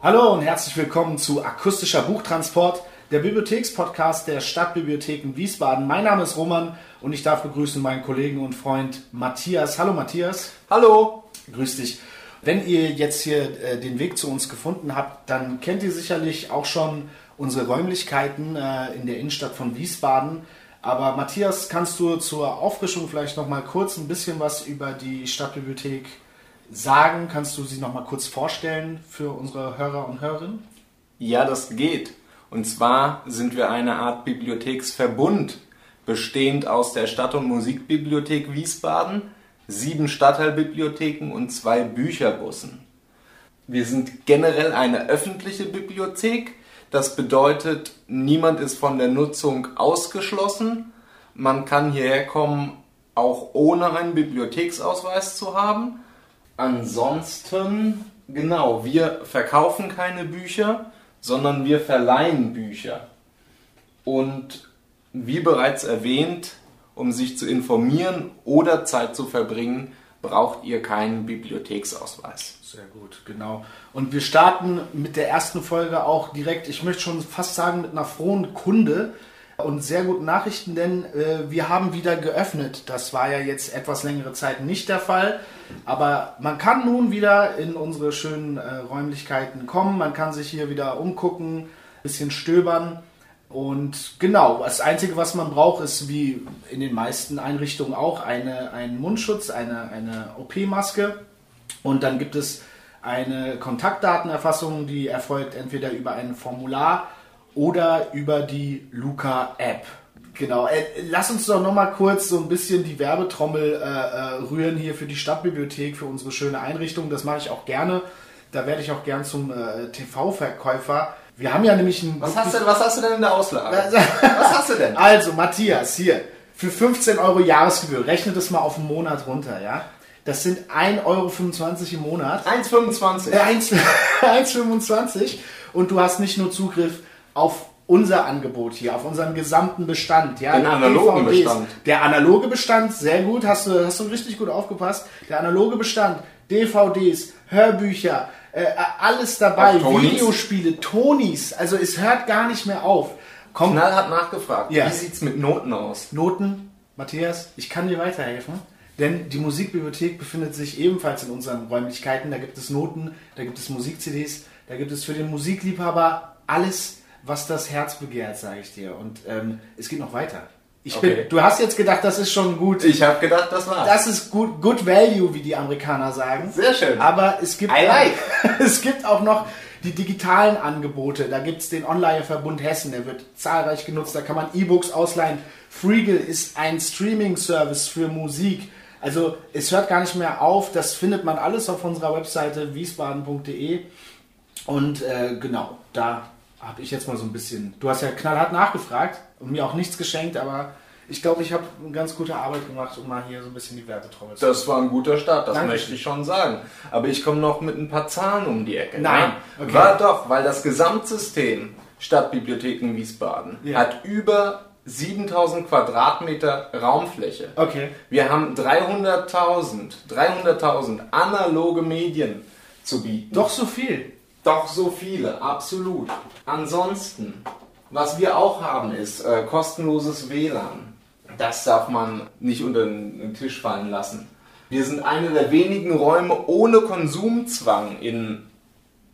Hallo und herzlich willkommen zu Akustischer Buchtransport, der Bibliothekspodcast der Stadtbibliotheken Wiesbaden. Mein Name ist Roman und ich darf begrüßen meinen Kollegen und Freund Matthias. Hallo Matthias. Hallo. Grüß dich. Wenn ihr jetzt hier äh, den Weg zu uns gefunden habt, dann kennt ihr sicherlich auch schon unsere Räumlichkeiten äh, in der Innenstadt von Wiesbaden. Aber Matthias, kannst du zur Auffrischung vielleicht noch mal kurz ein bisschen was über die Stadtbibliothek sagen? Kannst du sie noch mal kurz vorstellen für unsere Hörer und Hörerinnen? Ja, das geht. Und zwar sind wir eine Art Bibliotheksverbund, bestehend aus der Stadt- und Musikbibliothek Wiesbaden, sieben Stadtteilbibliotheken und zwei Bücherbussen. Wir sind generell eine öffentliche Bibliothek. Das bedeutet, niemand ist von der Nutzung ausgeschlossen. Man kann hierher kommen, auch ohne einen Bibliotheksausweis zu haben. Ansonsten, genau, wir verkaufen keine Bücher, sondern wir verleihen Bücher. Und wie bereits erwähnt, um sich zu informieren oder Zeit zu verbringen, braucht ihr keinen Bibliotheksausweis. Sehr gut, genau. Und wir starten mit der ersten Folge auch direkt, ich möchte schon fast sagen, mit einer frohen Kunde und sehr guten Nachrichten, denn äh, wir haben wieder geöffnet. Das war ja jetzt etwas längere Zeit nicht der Fall, aber man kann nun wieder in unsere schönen äh, Räumlichkeiten kommen, man kann sich hier wieder umgucken, bisschen stöbern. Und genau, das Einzige, was man braucht, ist wie in den meisten Einrichtungen auch eine, ein Mundschutz, eine, eine OP-Maske. Und dann gibt es eine Kontaktdatenerfassung, die erfolgt entweder über ein Formular oder über die Luca-App. Genau, äh, lass uns doch nochmal kurz so ein bisschen die Werbetrommel äh, äh, rühren hier für die Stadtbibliothek, für unsere schöne Einrichtung. Das mache ich auch gerne. Da werde ich auch gern zum äh, TV-Verkäufer. Wir haben ja nämlich ein. Was hast, du, was hast du denn in der Auslage? was hast du denn? Also, Matthias, hier, für 15 Euro Jahresgebühr, rechne das mal auf einen Monat runter, ja? Das sind 1,25 Euro im Monat. 1,25? Äh, 1,25 und du hast nicht nur Zugriff auf unser Angebot hier, auf unseren gesamten Bestand. Ja, Den analogen DVDs. Bestand. Der analoge Bestand, sehr gut, hast du, hast du richtig gut aufgepasst. Der analoge Bestand, DVDs, Hörbücher, äh, alles dabei, Tonys? Videospiele, Tonis, also es hört gar nicht mehr auf. Komm, Knall hat nachgefragt. Ja. Wie sieht's mit Noten aus? Noten, Matthias, ich kann dir weiterhelfen. Denn die Musikbibliothek befindet sich ebenfalls in unseren Räumlichkeiten. Da gibt es Noten, da gibt es Musik-CDs, da gibt es für den Musikliebhaber alles, was das Herz begehrt, sage ich dir. Und ähm, es geht noch weiter. Ich Okay. bin, du hast jetzt gedacht, das ist schon gut. Ich habe gedacht, das war's. Das ist gut, good value, wie die Amerikaner sagen. Sehr schön. Aber es gibt, like. es gibt auch noch die digitalen Angebote. Da gibt es den Online-Verbund Hessen, der wird zahlreich genutzt. Da kann man E-Books ausleihen. Freegal ist ein Streaming-Service für Musik. Also es hört gar nicht mehr auf. Das findet man alles auf unserer Webseite wiesbaden.de. Und äh, genau, da habe ich jetzt mal so ein bisschen. Du hast ja knallhart nachgefragt und mir auch nichts geschenkt, aber ich glaube, ich habe eine ganz gute Arbeit gemacht, um mal hier so ein bisschen die Werbetrommel zu Das war ein guter Start, das Dankeschön. möchte ich schon sagen. Aber ich komme noch mit ein paar Zahlen um die Ecke. Nein, okay. War doch, weil das Gesamtsystem Stadtbibliotheken Wiesbaden Ja. hat über 7000 Quadratmeter Raumfläche. Okay. Wir haben 300.000, 300.000 analoge Medien zu bieten. Doch so viel. Doch so viele, absolut. Ansonsten, was wir auch haben, ist äh, kostenloses WLAN. Das darf man nicht unter den Tisch fallen lassen. Wir sind eine der wenigen Räume ohne Konsumzwang in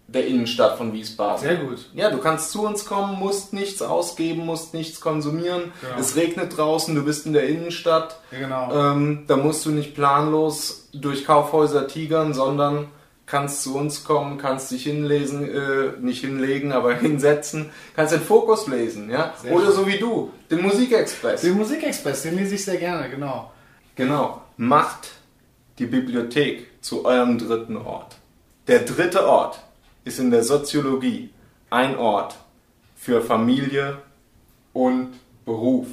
der Innenstadt von Wiesbaden. Sehr gut. Ja, du kannst zu uns kommen, musst nichts ausgeben, musst nichts konsumieren. Genau. Es regnet draußen, du bist in der Innenstadt. Ja, genau. Ähm, da musst du nicht planlos durch Kaufhäuser tigern, sondern kannst zu uns kommen, kannst dich hinlesen, äh, nicht hinlegen, aber hinsetzen, kannst den Fokus lesen, ja? Sehr Oder schön. so wie du, den Musikexpress. Den Musikexpress, den lese ich sehr gerne, genau. Genau. Macht die Bibliothek zu eurem dritten Ort. Der dritte Ort ist in der Soziologie ein Ort für Familie und Beruf.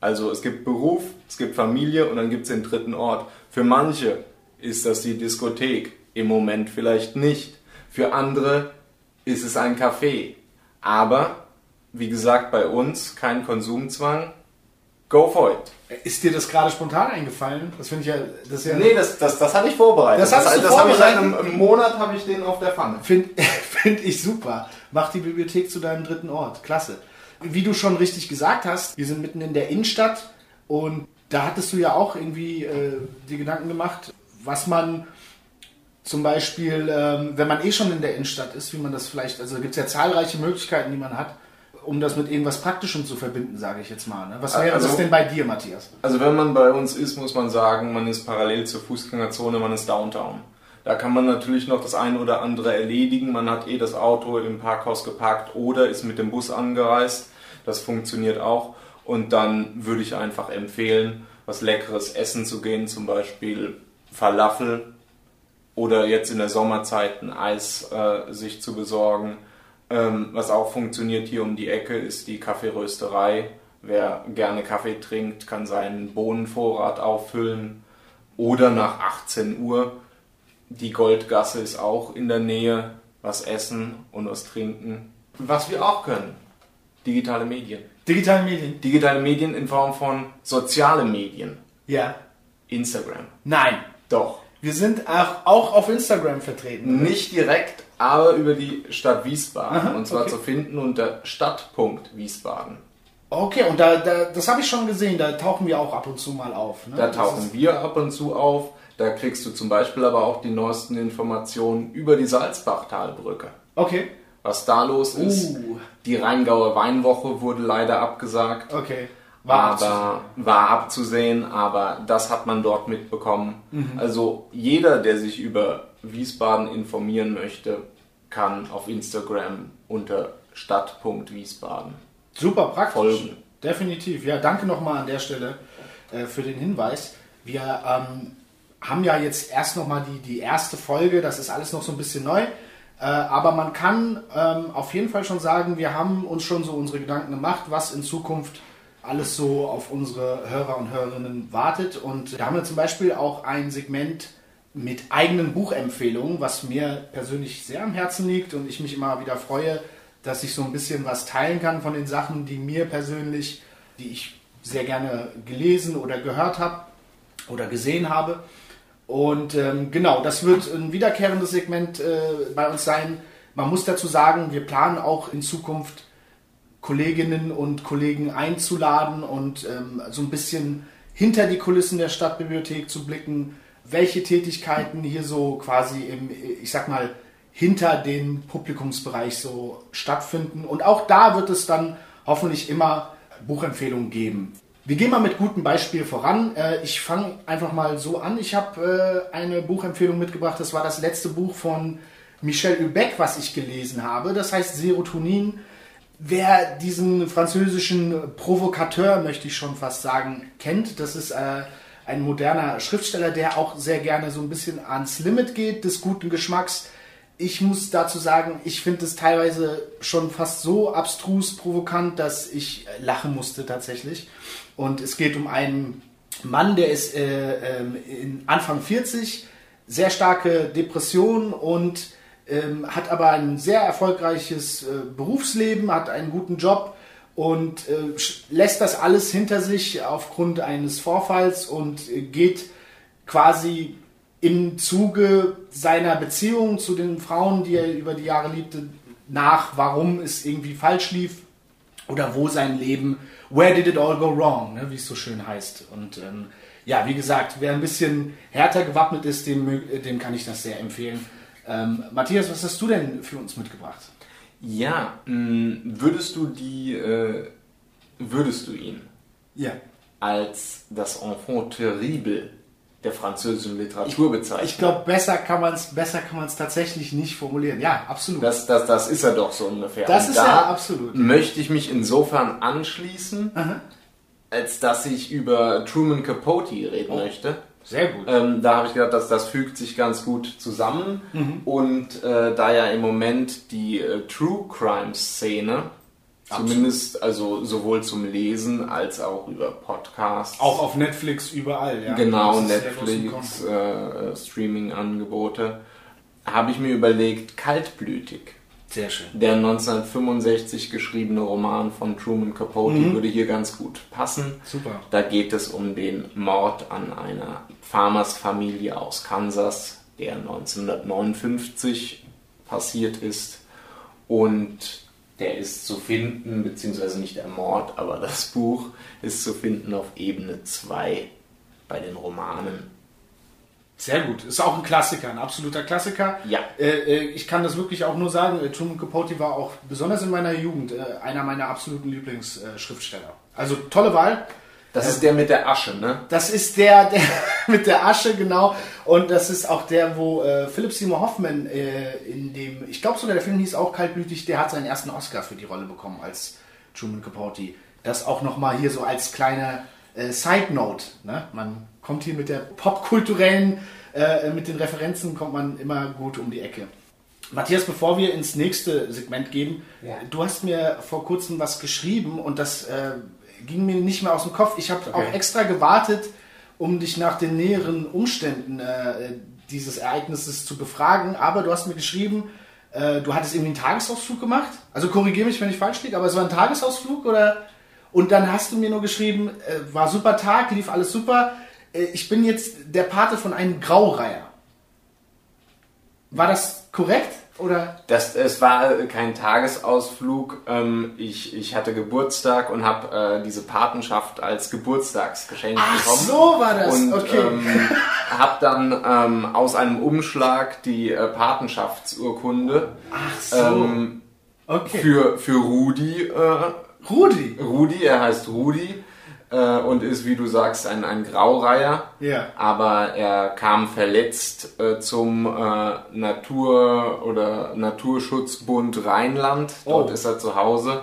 Also es gibt Beruf, es gibt Familie und dann gibt es den dritten Ort. Für manche ist das die Diskothek, im Moment vielleicht nicht. Für andere ist es ein Café. Aber, wie gesagt, bei uns kein Konsumzwang, Go for it. Ist dir das gerade spontan eingefallen? Das finde ich ja, das ja. Nee, das, das, das hatte ich vorbereitet. Das hast du das habe ich seit einem Monat habe ich den auf der Pfanne. Finde find ich super. Mach die Bibliothek zu deinem dritten Ort. Klasse. Wie du schon richtig gesagt hast, wir sind mitten in der Innenstadt und da hattest du ja auch irgendwie äh, die Gedanken gemacht, was man zum Beispiel, ähm, wenn man eh schon in der Innenstadt ist, wie man das vielleicht, also da gibt es ja zahlreiche Möglichkeiten, die man hat, um das mit irgendwas Praktischem zu verbinden, sage ich jetzt mal. Ne? Was wäre Also- das denn bei dir, Matthias? Also wenn man bei uns ist, muss man sagen, man ist parallel zur Fußgängerzone, man ist Downtown. Da kann man natürlich noch das eine oder andere erledigen. Man hat eh das Auto im Parkhaus geparkt oder ist mit dem Bus angereist. Das funktioniert auch. Und dann würde ich einfach empfehlen, was Leckeres essen zu gehen, zum Beispiel Falafel oder jetzt in der Sommerzeit ein Eis äh, sich zu besorgen. Ähm, was auch funktioniert hier um die Ecke ist die Kaffeerösterei. Wer gerne Kaffee trinkt, kann seinen Bohnenvorrat auffüllen. Oder nach 18 Uhr. Die Goldgasse ist auch in der Nähe. Was essen und was trinken. Was wir auch können. Digitale Medien. Digitale Medien? Digitale Medien in Form von soziale Medien. Ja. Instagram. Nein. Doch. Wir sind auch, auch auf Instagram vertreten. Nicht direkt, aber über die Stadt Wiesbaden. Aha, und zwar okay. zu finden unter Stadtpunkt Wiesbaden. Okay, und da, da das habe ich schon gesehen, da tauchen wir auch ab und zu mal auf. Ne? Da tauchen wir ab und zu auf. Da kriegst du zum Beispiel aber auch die neuesten Informationen über die Salzbachtalbrücke. Okay, Was da los ist. Uh. Die Rheingauer Weinwoche wurde leider abgesagt. okay. War abzusehen. aber war abzusehen, aber das hat man dort mitbekommen. Mhm. Also jeder, der sich über Wiesbaden informieren möchte, kann auf Instagram unter stadt.wiesbaden. Super praktisch. Folgen. Definitiv. Ja, danke nochmal an der Stelle äh, für den Hinweis. Wir ähm, haben ja jetzt erst nochmal die, die erste Folge, das ist alles noch so ein bisschen neu. Äh, aber man kann ähm, auf jeden Fall schon sagen, wir haben uns schon so unsere Gedanken gemacht, was in Zukunft alles so auf unsere Hörer und Hörerinnen wartet. Und da haben wir zum Beispiel auch ein Segment mit eigenen Buchempfehlungen, was mir persönlich sehr am Herzen liegt und ich mich immer wieder freue, dass ich so ein bisschen was teilen kann von den Sachen, die mir persönlich, die ich sehr gerne gelesen oder gehört habe oder gesehen habe. Und ähm, genau, das wird ein wiederkehrendes Segment äh, bei uns sein. Man muss dazu sagen, wir planen auch in Zukunft Kolleginnen und Kollegen einzuladen und ähm, so ein bisschen hinter die Kulissen der Stadtbibliothek zu blicken, welche Tätigkeiten hier so quasi im, ich sag mal, hinter den Publikumsbereich so stattfinden. Und auch da wird es dann hoffentlich immer Buchempfehlungen geben. Wir gehen mal mit gutem Beispiel voran. Äh, Ich fange einfach mal so an. Ich habe äh, eine Buchempfehlung mitgebracht. Das war das letzte Buch von Michel Houellebecq, was ich gelesen habe. Das heißt Serotonin. Wer diesen französischen Provokateur, möchte ich schon fast sagen, kennt, das ist äh, ein moderner Schriftsteller, der auch sehr gerne so ein bisschen ans Limit geht des guten Geschmacks. Ich muss dazu sagen, ich finde es teilweise schon fast so abstrus provokant, dass ich äh, lachen musste tatsächlich. Und es geht um einen Mann, der ist äh, in Anfang 40, sehr starke Depression und ähm, hat aber ein sehr erfolgreiches äh, Berufsleben, hat einen guten Job und äh, lässt das alles hinter sich aufgrund eines Vorfalls und äh, geht quasi im Zuge seiner Beziehung zu den Frauen, die er über die Jahre liebte, nach, warum es irgendwie falsch lief oder wo sein Leben, where did it all go wrong, ne, wie es so schön heißt. Und ähm, ja, wie gesagt, wer ein bisschen härter gewappnet ist, dem, dem kann ich das sehr empfehlen. Ähm, Matthias, was hast du denn für uns mitgebracht? Ja, mh, würdest du die, äh, würdest du ihn Ja. als das Enfant terrible der französischen Literatur bezeichnen? Ich glaube, besser kann man es besser kann man es tatsächlich nicht formulieren. Ja, absolut. Das, das, das ist er doch so ungefähr. Das Und ist da er absolut. Möchte ich mich insofern anschließen, Aha. als dass ich über Truman Capote reden möchte. Sehr gut. Ähm, da habe ich gedacht, dass das fügt sich ganz gut zusammen. Mhm. Und äh, da ja im Moment die äh, True Crime Szene, zumindest also sowohl zum Lesen als auch über Podcasts, auch auf Netflix überall, ja. genau Netflix, äh, äh, Streaming-Angebote, habe ich mir überlegt, kaltblütig. Sehr schön. Der 1965 geschriebene Roman von Truman Capote Mhm. würde hier ganz gut passen. Super. Da geht es um den Mord an einer Farmersfamilie aus Kansas, der 1959 passiert ist. Und der ist zu finden, beziehungsweise nicht der Mord, aber das Buch ist zu finden auf Ebene 2 bei den Romanen. Sehr gut. Ist auch ein Klassiker, ein absoluter Klassiker. Ja. Äh, äh, ich kann das wirklich auch nur sagen, äh, Truman Capote war auch besonders in meiner Jugend äh, einer meiner absoluten Lieblingsschriftsteller. Also tolle Wahl. Das ist der mit der Asche, ne? Das ist der, der mit der Asche, genau. Und das ist auch der, wo äh, Philip Seymour Hoffman äh, in dem, ich glaube sogar der Film hieß auch kaltblütig, der hat seinen ersten Oscar für die Rolle bekommen als Truman Capote. Das auch nochmal hier so als kleine äh, Side Note. Ne? Man kommt hier mit der popkulturellen, äh, mit den Referenzen kommt man immer gut um die Ecke. Matthias, bevor wir ins nächste Segment gehen, Ja. du hast mir vor kurzem was geschrieben und das äh, ging mir nicht mehr aus dem Kopf. Ich habe Okay. auch extra gewartet, um dich nach den näheren Umständen äh, dieses Ereignisses zu befragen, aber du hast mir geschrieben, äh, du hattest irgendwie einen Tagesausflug gemacht. Also korrigiere mich, wenn ich falsch liege, aber es war ein Tagesausflug oder? Und dann hast du mir nur geschrieben, äh, war super Tag, lief alles super. Äh, ich bin jetzt der Pate von einem Graureiher. War das korrekt? Oder? Das, es war kein Tagesausflug. Ähm, ich, ich hatte Geburtstag und habe äh, diese Patenschaft als Geburtstagsgeschenk Ach, bekommen. so war das. Und Okay. ähm, habe dann ähm, aus einem Umschlag die äh, Patenschaftsurkunde Ach so. ähm, okay. für, für Rudi. Äh, Rudi. Rudi, er heißt Rudi äh, und ist, wie du sagst, ein, ein Graureiher. Ja. Aber er kam verletzt äh, zum äh, Natur- oder Naturschutzbund Rheinland. Dort Oh. ist er zu Hause.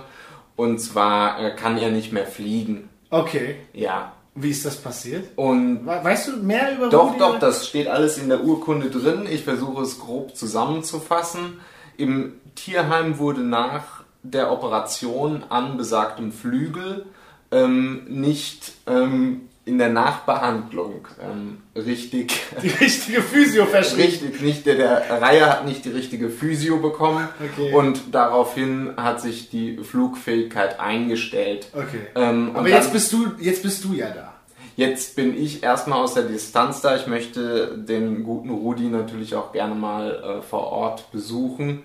Und zwar äh, kann er nicht mehr fliegen. Okay. Ja. Wie ist das passiert? Und We- Weißt du mehr über doch, Rudi? doch, das steht alles in der Urkunde drin. Ich versuche es grob zusammenzufassen. Im Tierheim wurde nach der Operation an besagtem Flügel ähm, nicht ähm, in der Nachbehandlung ähm, richtig, Die richtige Physio verschrieben. richtig, nicht der, der Reihe hat nicht die richtige Physio bekommen Okay. und daraufhin hat sich die Flugfähigkeit eingestellt. Okay. Ähm, Aber jetzt dann- bist du, jetzt bist du ja da. Jetzt bin ich erstmal aus der Distanz da. Ich möchte den guten Rudi natürlich auch gerne mal äh, vor Ort besuchen.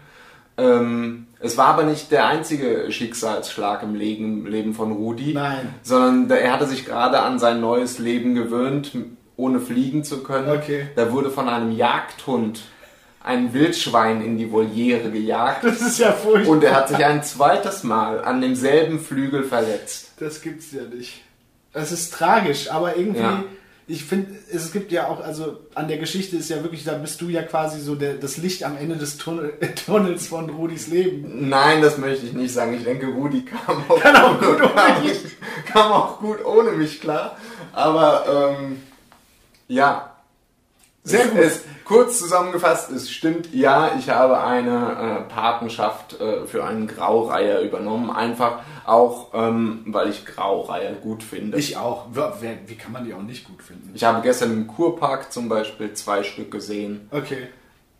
Ähm, es war aber nicht der einzige Schicksalsschlag im Leben, von Rudi, Nein. sondern der, er hatte sich gerade an sein neues Leben gewöhnt, ohne fliegen zu können. Okay. Da wurde von einem Jagdhund ein Wildschwein in die Voliere gejagt Das ist ja furchtbar. und er hat sich ein zweites Mal an demselben Flügel verletzt. Das gibt's ja nicht. Das ist tragisch, aber irgendwie, Ja. Ich finde, es gibt ja auch, also an der Geschichte ist ja wirklich, da bist du ja quasi so der, das Licht am Ende des Tunnel, Tunnels von Rudis Leben. Nein, das möchte ich nicht sagen. Ich denke, Rudi kam auch, Kann auch gut ohne kam, mich. kam auch gut ohne mich klar. Aber ähm, ja. Sehr gut. Es, kurz zusammengefasst, es stimmt, ja, ich habe eine äh, Patenschaft äh, für einen Graureiher übernommen. Einfach auch, ähm, weil ich Graureiher gut finde. Ich auch. Wie kann man die auch nicht gut finden? ich habe gestern im Kurpark zum Beispiel zwei Stück gesehen. Okay,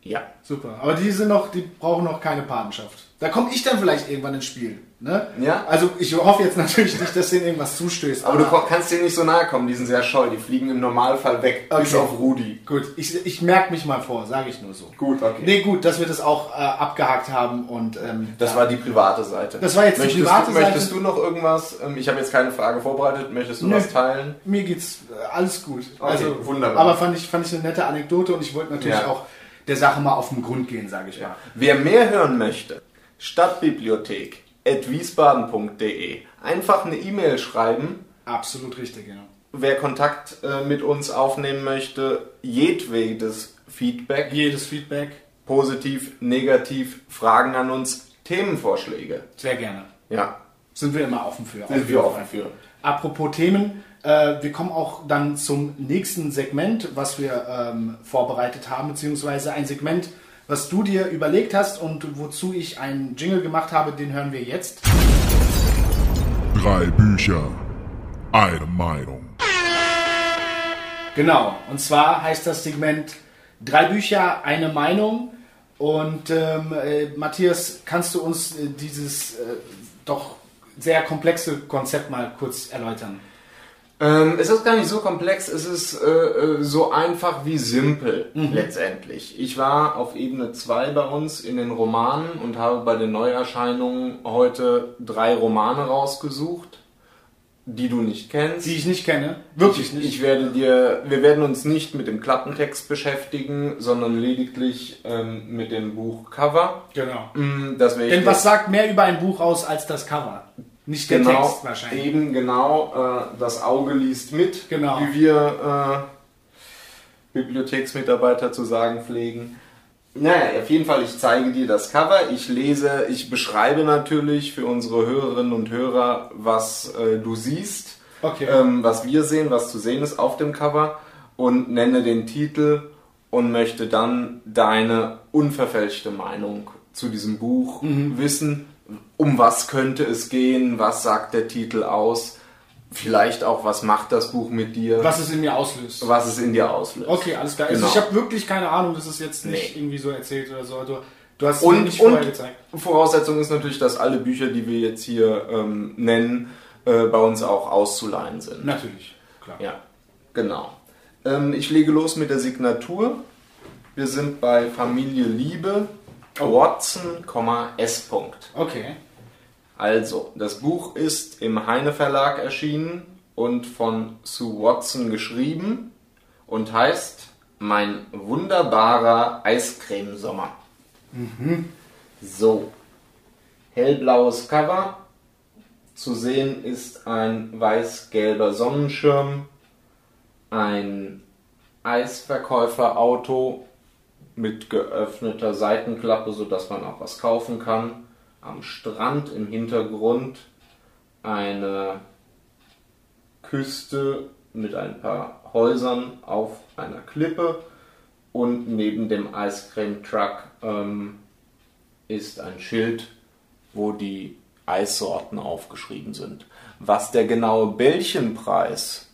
Ja. super. Aber die sind noch, die brauchen noch keine Patenschaft. Da komme ich dann vielleicht irgendwann ins Spiel. Ne? Ja. Also ich hoffe jetzt natürlich nicht, dass denen irgendwas zustößt. Aber du ko- kannst denen nicht so nahe kommen, die sind sehr scheu, die fliegen im Normalfall weg, bis Okay. auf Rudi. Gut, ich, ich merke mich mal vor, sage ich nur so. Gut, okay. Nee, gut, dass wir das auch äh, abgehakt haben und ähm, Das war die private Seite. Das war jetzt die möchtest private du, Möchtest Seite. du noch irgendwas? Ähm, Ich habe jetzt keine Frage vorbereitet. Möchtest du Nö. was teilen? mir geht's äh, alles gut. Okay, wunderbar. Aber fand ich, fand ich eine nette Anekdote und ich wollte natürlich Ja. auch der Sache mal auf den Grund gehen, sage ich mal. Wer mehr hören möchte, Stadtbibliothek wiesbaden.de. Einfach eine E-Mail schreiben. Absolut richtig, genau. Wer Kontakt äh, mit uns aufnehmen möchte, jedwedes Feedback, Jedes Feedback, positiv, negativ, Fragen an uns, Themenvorschläge. sehr gerne. Ja, Sind wir immer offen für. sind wir offen für. Apropos Themen, äh, wir kommen auch dann zum nächsten Segment, was wir ähm, vorbereitet haben, beziehungsweise ein Segment, was du dir überlegt hast und wozu ich einen Jingle gemacht habe, den hören wir jetzt. Drei Bücher, eine Meinung. Genau, und zwar heißt das Segment Drei Bücher, eine Meinung. Und ähm, äh, Matthias, kannst du uns äh, dieses äh, doch sehr komplexe Konzept mal kurz erläutern? Ähm, es ist gar nicht so komplex, es ist äh, äh, so einfach wie simpel letztendlich. Ich war auf Ebene 2 bei uns in den Romanen und habe bei den Neuerscheinungen heute drei Romane rausgesucht, die du nicht kennst. Die ich nicht kenne. Wirklich ich, nicht. Ich werde dir, wir werden uns nicht mit dem Klappentext beschäftigen, sondern lediglich ähm, mit dem Buchcover. genau. Mm, Das Denn was sagt mehr über ein Buch aus als das Cover? Nicht der genau, Text wahrscheinlich. Eben genau, äh, das Auge liest mit, Genau. wie wir äh, Bibliotheksmitarbeiter zu sagen pflegen. Naja, auf jeden Fall, ich zeige dir das Cover, ich lese, ich beschreibe natürlich für unsere Hörerinnen und Hörer, was äh, du siehst, Okay. ähm, was wir sehen, was zu sehen ist auf dem Cover und nenne den Titel und möchte dann deine unverfälschte Meinung zu diesem Buch Mhm. wissen. Um was könnte es gehen? Was sagt der Titel aus? Vielleicht auch, was macht das Buch mit dir? was es in mir auslöst. was es in dir auslöst. Okay, alles klar. Also Genau. ich habe wirklich keine Ahnung, das ist jetzt nicht Nee. irgendwie so erzählt oder so. Du, du hast es Und, nicht vorher und gezeigt. Voraussetzung ist natürlich, dass alle Bücher, die wir jetzt hier ähm, nennen, äh, bei uns auch auszuleihen sind. Natürlich, klar. Ja, genau. Ähm, ich lege los mit der Signatur. Wir sind bei Familie Liebe, Watson, S. Punkt. Okay. Also, das Buch ist im Heine Verlag erschienen und von Sue Watson geschrieben und heißt Mein wunderbarer Eiscremesommer. So, hellblaues Cover. Zu sehen ist ein weiß-gelber Sonnenschirm, ein Eisverkäuferauto mit geöffneter Seitenklappe, sodass man auch was kaufen kann. Am Strand im Hintergrund eine Küste mit ein paar Häusern auf einer Klippe und neben dem Eiscreme-Truck ähm, ist ein Schild, wo die Eissorten aufgeschrieben sind. Was der genaue Bällchenpreis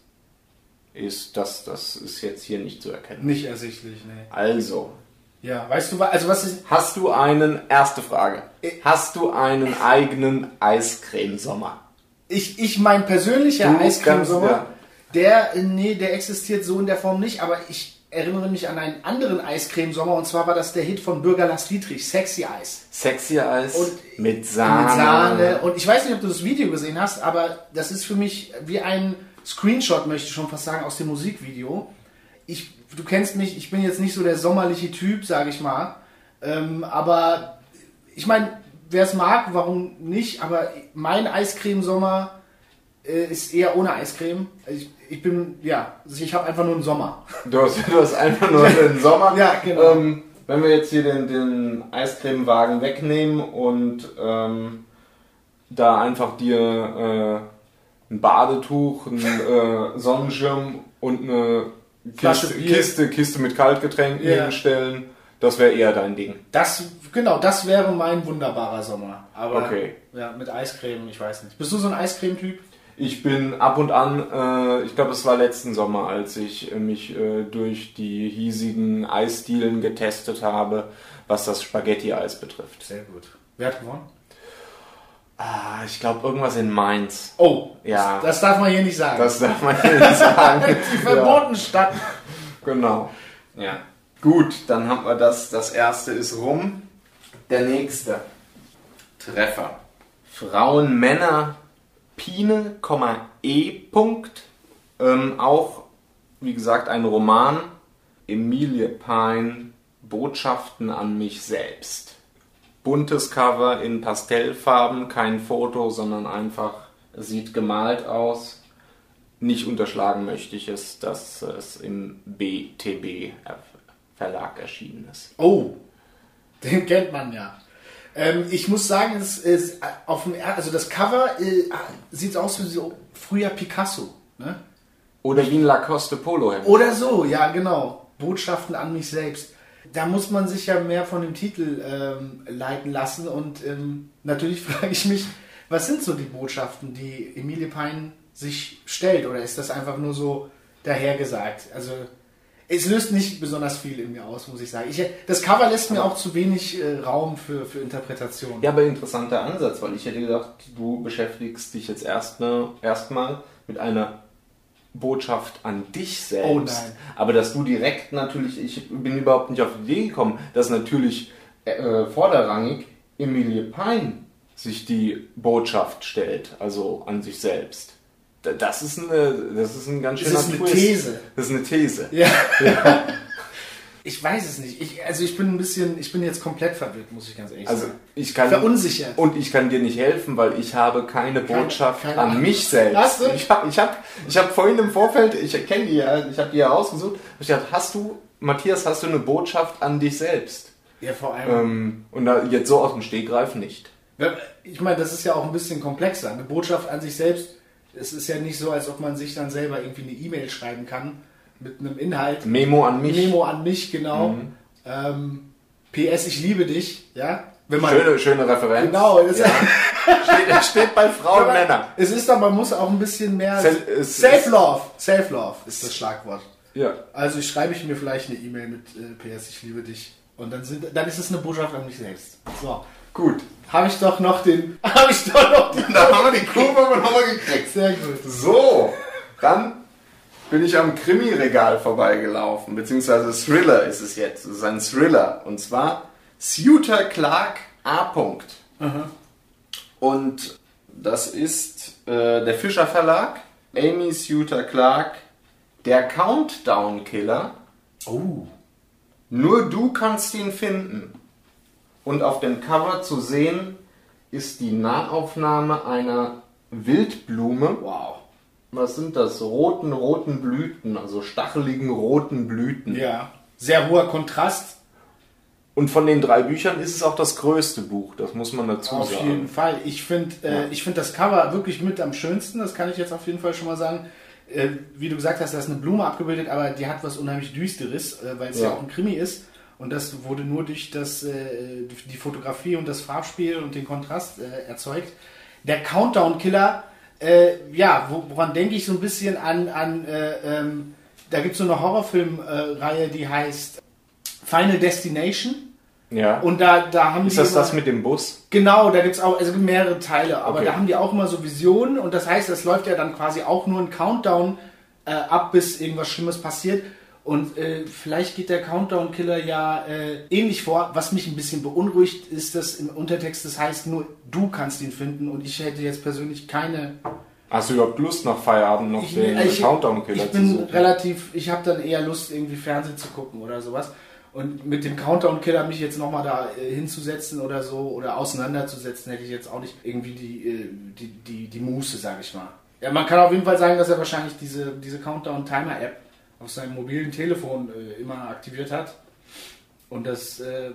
ist, das, das ist jetzt hier nicht zu erkennen. Nicht ersichtlich, nee. Also, Ja, weißt du, also was ist. hast du einen, erste Frage, hast du einen eigenen Eiscremesommer? Ich, ich mein persönlicher Du Eiscremesommer, kannst- der, äh, nee, der existiert so in der Form nicht, aber ich erinnere mich an einen anderen Eiscremesommer und zwar war das der Hit von Bürger Lars Dietrich, Sexy Eis. Sexy Eis Und mit Sahne. Mit Sahne. Und ich weiß nicht, ob du das Video gesehen hast, aber das ist für mich wie ein Screenshot, möchte ich schon fast sagen, aus dem Musikvideo. Ich, du kennst mich, ich bin jetzt nicht so der sommerliche Typ, sage ich mal. Ähm, aber ich meine, wer es mag, warum nicht? Aber mein Eiscremesommer äh, ist eher ohne Eiscreme. Ich, ich bin, ja, also ich habe einfach nur einen Sommer. Du hast, du hast einfach nur den Sommer. Ja, genau. Ähm, wenn wir jetzt hier den, den Eiscremewagen wegnehmen und ähm, da einfach dir äh, ein Badetuch, ein äh, Sonnenschirm und eine Flasche Kiste, Bier. Kiste, Kiste mit Kaltgetränken Ja. hinstellen, das wäre eher dein Ding. Das, genau, das wäre mein wunderbarer Sommer. Aber Okay. ja, mit Eiscreme, ich weiß nicht. Bist du so ein Eiscreme-Typ? Ich bin ab und an, äh, ich glaube, es war letzten Sommer, als ich mich äh, durch die hiesigen Eisdielen getestet habe, was das Spaghetti-Eis betrifft. Sehr gut. Wer hat gewonnen? Ah, ich glaube, irgendwas in Mainz. Oh, Ja. das, das darf man hier nicht sagen. Das darf man hier nicht sagen. die verbotene Stadt. Genau. Ja. Gut, dann haben wir das. Das erste ist rum. Der nächste. Treffer. Frauen, Männer, Pine, E. Punkt. Ähm, auch, wie gesagt, ein Roman. Emilie Pine, Botschaften an mich selbst. Buntes Cover in Pastellfarben, kein Foto, sondern einfach sieht gemalt aus. Nicht unterschlagen möchte ich es, dass es im BTB Verlag erschienen ist. Oh, den kennt man ja. Ähm, ich muss sagen, es ist auf dem, er- also das Cover äh, sieht aus wie so früher Picasso. Ne? Oder wie ein Lacoste Polohemd. Oder so, ja genau. Botschaften an mich selbst. Da muss man sich ja mehr von dem Titel ähm, leiten lassen und ähm, natürlich frage ich mich, was sind so die Botschaften, die Emilie Pein sich stellt oder ist das einfach nur so dahergesagt? Also es löst nicht besonders viel in mir aus, muss ich sagen. Ich, das Cover lässt mir auch zu wenig äh, Raum für, für Interpretation. Ja, aber interessanter Ansatz, weil ich hätte gedacht, du beschäftigst dich jetzt erstmal erstmal mit einer Botschaft an dich selbst. Oh. Aber dass du direkt natürlich, ich bin überhaupt nicht auf die Idee gekommen, dass natürlich äh, vorderrangig Emilie Pine sich die Botschaft stellt, also an sich selbst. Da- Das ist, eine, das ist ein ganz Das schöner ist eine Twist. These. Das ist eine These. Ja. Ich weiß es nicht. Ich, also ich bin ein bisschen, ich bin jetzt komplett verwirrt, muss ich ganz ehrlich Also sagen. ich kann Verunsichert. und ich kann dir nicht helfen, weil ich habe keine Botschaft keine an mich selbst. Hast du? Ich habe ich hab, ich hab vorhin im Vorfeld, ich kenne die ja, ich habe die ja rausgesucht. hab Ich dachte, hast du, Matthias, hast du eine Botschaft an dich selbst? Ja, vor allem. Ähm, und da jetzt so aus dem Stegreif nicht. Ich meine, das ist ja auch ein bisschen komplexer. Eine Botschaft an sich selbst, es ist ja nicht so, als ob man sich dann selber irgendwie eine E-Mail schreiben kann mit einem Inhalt. Memo an mich. Memo an mich, genau. Mhm. Ähm, PS, ich liebe dich, ja. Man, Schöne, schöne Referenz. Genau, das ja. steht, steht bei Frauen und Männern. Es ist dann, man muss auch ein bisschen mehr. Self-Love. Self-Love ist das Schlagwort. Ja. Also ich schreibe ich mir vielleicht eine E-Mail mit äh, PS, ich liebe dich. Und dann, sind, dann ist es eine Botschaft an mich selbst. So. Gut. Habe ich doch noch den. Habe ich doch noch den. Da haben wir die Kurve aber nochmal gekriegt. Sehr gut. So, dann bin ich am Krimi-Regal vorbeigelaufen, beziehungsweise Thriller ist es jetzt. Es ist ein Thriller. Und zwar Suter Clark A. Punkt. Und das ist äh, der Fischer Verlag, Amy Suter Clark, der Countdown Killer. Oh. Nur du kannst ihn finden. Und auf dem Cover zu sehen ist die Nahaufnahme einer Wildblume. Wow. Was sind das? Roten, roten Blüten, also stacheligen roten Blüten. Ja. Sehr hoher Kontrast. Und von den drei Büchern ist es auch das größte Buch, das muss man dazu Auf sagen. jeden Fall. Ich finde äh, ich find das Cover wirklich mit am schönsten. Das kann ich jetzt auf jeden Fall schon mal sagen. Äh, wie du gesagt hast, da ist eine Blume abgebildet, aber die hat was unheimlich Düsteres, äh, weil es ja. Ja. auch ein Krimi ist. Und das wurde nur durch das, äh, die Fotografie und das Farbspiel und den Kontrast äh, erzeugt. Der Countdown-Killer, äh, ja, wo, woran denke ich so ein bisschen an, an äh, ähm, da gibt es so eine Horrorfilmreihe, die heißt Final Destination. Ja. Und da, da haben ist die das immer- das mit dem Bus? Genau, da gibt's auch also mehrere Teile, aber Okay. da haben die auch immer so Visionen und das heißt, es läuft ja dann quasi auch nur ein Countdown äh, ab, bis irgendwas Schlimmes passiert. Und äh, vielleicht geht der Countdown-Killer ja äh, ähnlich vor. Was mich ein bisschen beunruhigt, ist, dass im Untertext das heißt, nur du kannst ihn finden und ich hätte jetzt persönlich keine. Hast du überhaupt Lust nach Feierabend noch Ich, den ich, Countdown-Killer ich zu bin suchen? relativ, ich habe dann eher Lust, irgendwie Fernsehen zu gucken oder sowas. Und mit dem Countdown-Killer mich jetzt nochmal da äh, hinzusetzen oder so oder auseinanderzusetzen, hätte ich jetzt auch nicht irgendwie die, äh, die, die, die Muße, sage ich mal. Ja, man kann auf jeden Fall sagen, dass er wahrscheinlich diese, diese Countdown-Timer-App auf seinem mobilen Telefon äh, immer aktiviert hat und dass äh,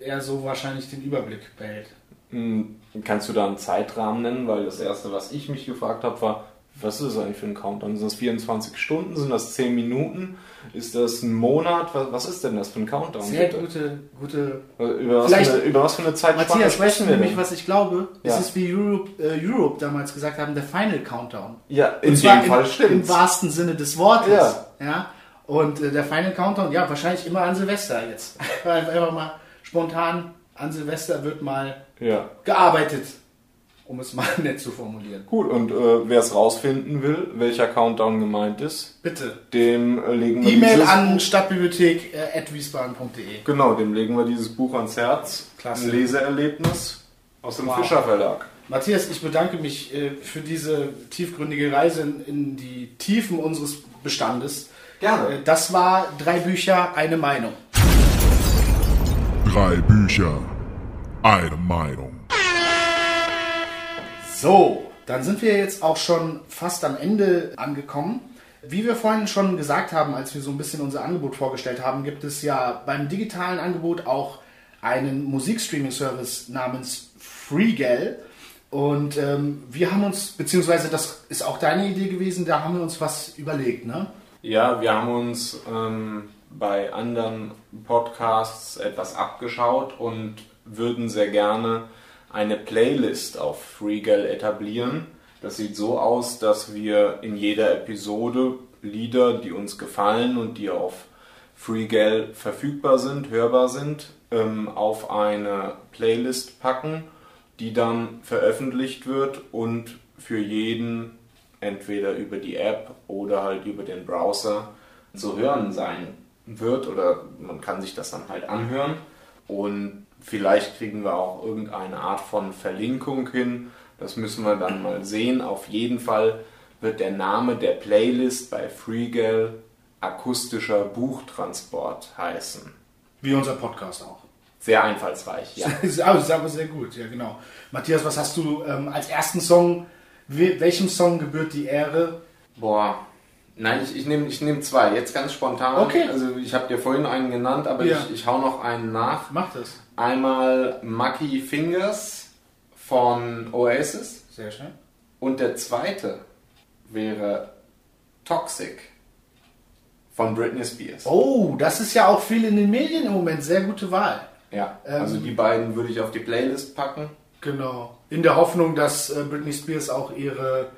er so wahrscheinlich den Überblick behält. Hm, Kannst du da einen Zeitrahmen nennen? Weil das erste, was ich mich gefragt habe, war, was ist das eigentlich für ein Countdown? Sind das 24 Stunden? Sind das 10 Minuten? Ist das ein Monat? Was, was ist denn das für ein Countdown? Sehr bitte? gute, gute Über was, Vielleicht- für eine, über was für eine Zeitspanne Matthias, weißt du sprechen wir nämlich, was ich glaube? Ja. Es ist wie Europe, äh, Europe damals gesagt haben, der Final Countdown. Ja, in dem Fall im, stimmt. Im wahrsten Sinne des Wortes. Ja. ja? Und äh, der Final Countdown, ja, wahrscheinlich immer an Silvester jetzt. Einfach mal spontan an Silvester wird mal Ja. gearbeitet, um es mal nett zu formulieren. Gut, und äh, wer es rausfinden will, welcher Countdown gemeint ist, Bitte. dem äh, legen wir E-Mail an stadtbibliothek.wiesbaden.de. Genau, dem legen wir dieses Buch ans Herz. Klasse. Ein Leseerlebnis aus dem Wow. Fischer Verlag. Matthias, ich bedanke mich äh, für diese tiefgründige Reise in, in die Tiefen unseres Bestandes. Gerne. Äh, das war drei Bücher, eine Meinung. Drei Bücher, eine Meinung. So, dann sind wir jetzt auch schon fast am Ende angekommen. Wie wir vorhin schon gesagt haben, als wir so ein bisschen unser Angebot vorgestellt haben, gibt es ja beim digitalen Angebot auch einen Musikstreaming-Service namens Freegal. Und ähm, wir haben uns, beziehungsweise das ist auch deine Idee gewesen, da haben wir uns was überlegt, ne? Ja, wir haben uns ähm, bei anderen Podcasts etwas abgeschaut und würden sehr gerne eine Playlist auf Freegal etablieren. Das sieht so aus, dass wir in jeder Episode Lieder, die uns gefallen und die auf Freegal verfügbar sind, hörbar sind, ähm, auf eine Playlist packen, die dann veröffentlicht wird und für jeden entweder über die App oder halt über den Browser zu hören sein wird oder man kann sich das dann halt anhören und vielleicht kriegen wir auch irgendeine Art von Verlinkung hin. Das müssen wir dann mal sehen. Auf jeden Fall wird der Name der Playlist bei Freegal akustischer Buchtransport heißen. Wie unser Podcast auch. Sehr einfallsreich, ja. ist aber sehr gut, ja genau. Matthias, was hast du ähm, als ersten Song, welchem Song gebührt die Ehre? Boah, nein, ich, ich nehme ich nehm zwei, jetzt ganz spontan. Okay. Also ich habe dir vorhin einen genannt, aber Ja. ich, ich hau noch einen nach. Mach das. Einmal Mucky Fingers von Oasis Sehr schön. und der zweite wäre Toxic von Britney Spears. Oh, das ist ja auch viel in den Medien im Moment. Sehr gute Wahl. Ja, Ähm, also die beiden würde ich auf die Playlist packen. Genau. In der Hoffnung, dass äh, Britney Spears auch ihre,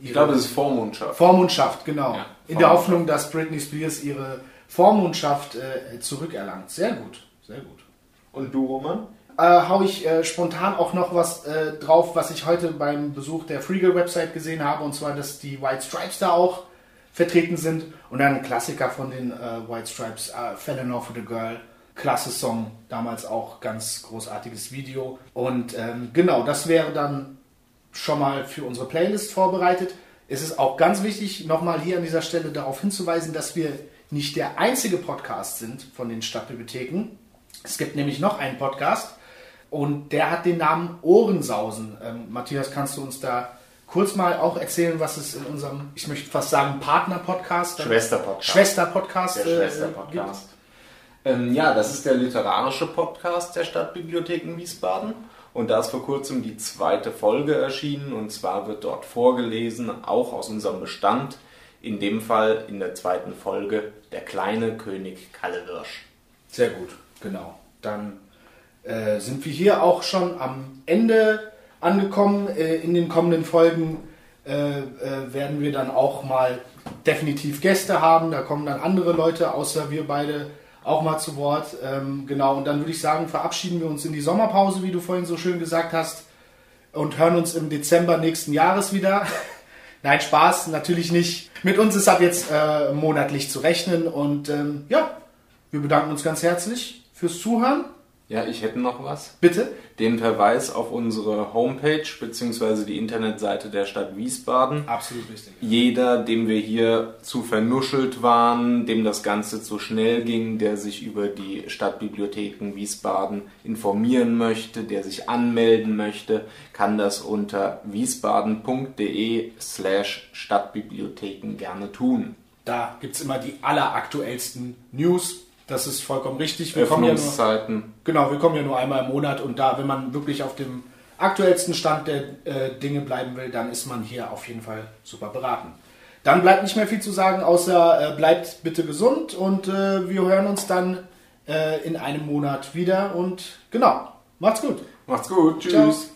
Ich glaube, es ist Vormundschaft. Vormundschaft, genau. Ja, In der Vormundschaft. Hoffnung, dass Britney Spears ihre Vormundschaft äh, zurückerlangt. Sehr gut, sehr gut. Und du, Roman? Äh, hau ich äh, spontan auch noch was äh, drauf, was ich heute beim Besuch der Freegal-Website gesehen habe, und zwar, dass die White Stripes da auch vertreten sind. Und dann ein Klassiker von den äh, White Stripes, äh, Fell in Love with a Girl. Klasse Song, damals auch ganz großartiges Video. Und ähm, genau, das wäre dann schon mal für unsere Playlist vorbereitet. Es ist auch ganz wichtig, nochmal hier an dieser Stelle darauf hinzuweisen, dass wir nicht der einzige Podcast sind von den Stadtbibliotheken. Es gibt nämlich noch einen Podcast und der hat den Namen Ohrensausen. Ähm, Matthias, kannst du uns da kurz mal auch erzählen, was es in unserem, ich möchte fast sagen, Partner-Podcast, Schwester-Podcast. Schwester-Podcast, Der äh, Schwester-Podcast. Ähm, ja, das ist der literarische Podcast der Stadtbibliotheken Wiesbaden. Und da ist vor kurzem die zweite Folge erschienen. Und zwar wird dort vorgelesen, auch aus unserem Bestand, in dem Fall in der zweiten Folge, der kleine König Kallewirsch. Sehr gut, genau. Dann äh, sind wir hier auch schon am Ende angekommen. Äh, in den kommenden Folgen äh, äh, werden wir dann auch mal definitiv Gäste haben. Da kommen dann andere Leute, außer wir beide, auch mal zu Wort. Ähm, genau, und dann würde ich sagen, verabschieden wir uns in die Sommerpause, wie du vorhin so schön gesagt hast, und hören uns im Dezember nächsten Jahres wieder. Nein, Spaß, natürlich nicht. Mit uns ist ab jetzt äh, monatlich zu rechnen und ähm, ja, wir bedanken uns ganz herzlich fürs Zuhören. Ja, ich hätte noch was. Bitte. Den Verweis auf unsere Homepage bzw. die Internetseite der Stadt Wiesbaden. Absolut richtig. Jeder, dem wir hier zu vernuschelt waren, dem das Ganze zu schnell ging, der sich über die Stadtbibliotheken Wiesbaden informieren möchte, der sich anmelden möchte, kann das unter wiesbaden.de slash Stadtbibliotheken gerne tun. Da gibt es immer die alleraktuellsten News. Das ist vollkommen richtig. Wir kommen ja nur, Öffnungszeiten. genau, wir kommen ja nur einmal im Monat und da, wenn man wirklich auf dem aktuellsten Stand der äh, Dinge bleiben will, dann ist man hier auf jeden Fall super beraten. Dann bleibt nicht mehr viel zu sagen, außer äh, bleibt bitte gesund und äh, wir hören uns dann äh, in einem Monat wieder und genau, macht's gut. Macht's gut. Tschüss. Ciao.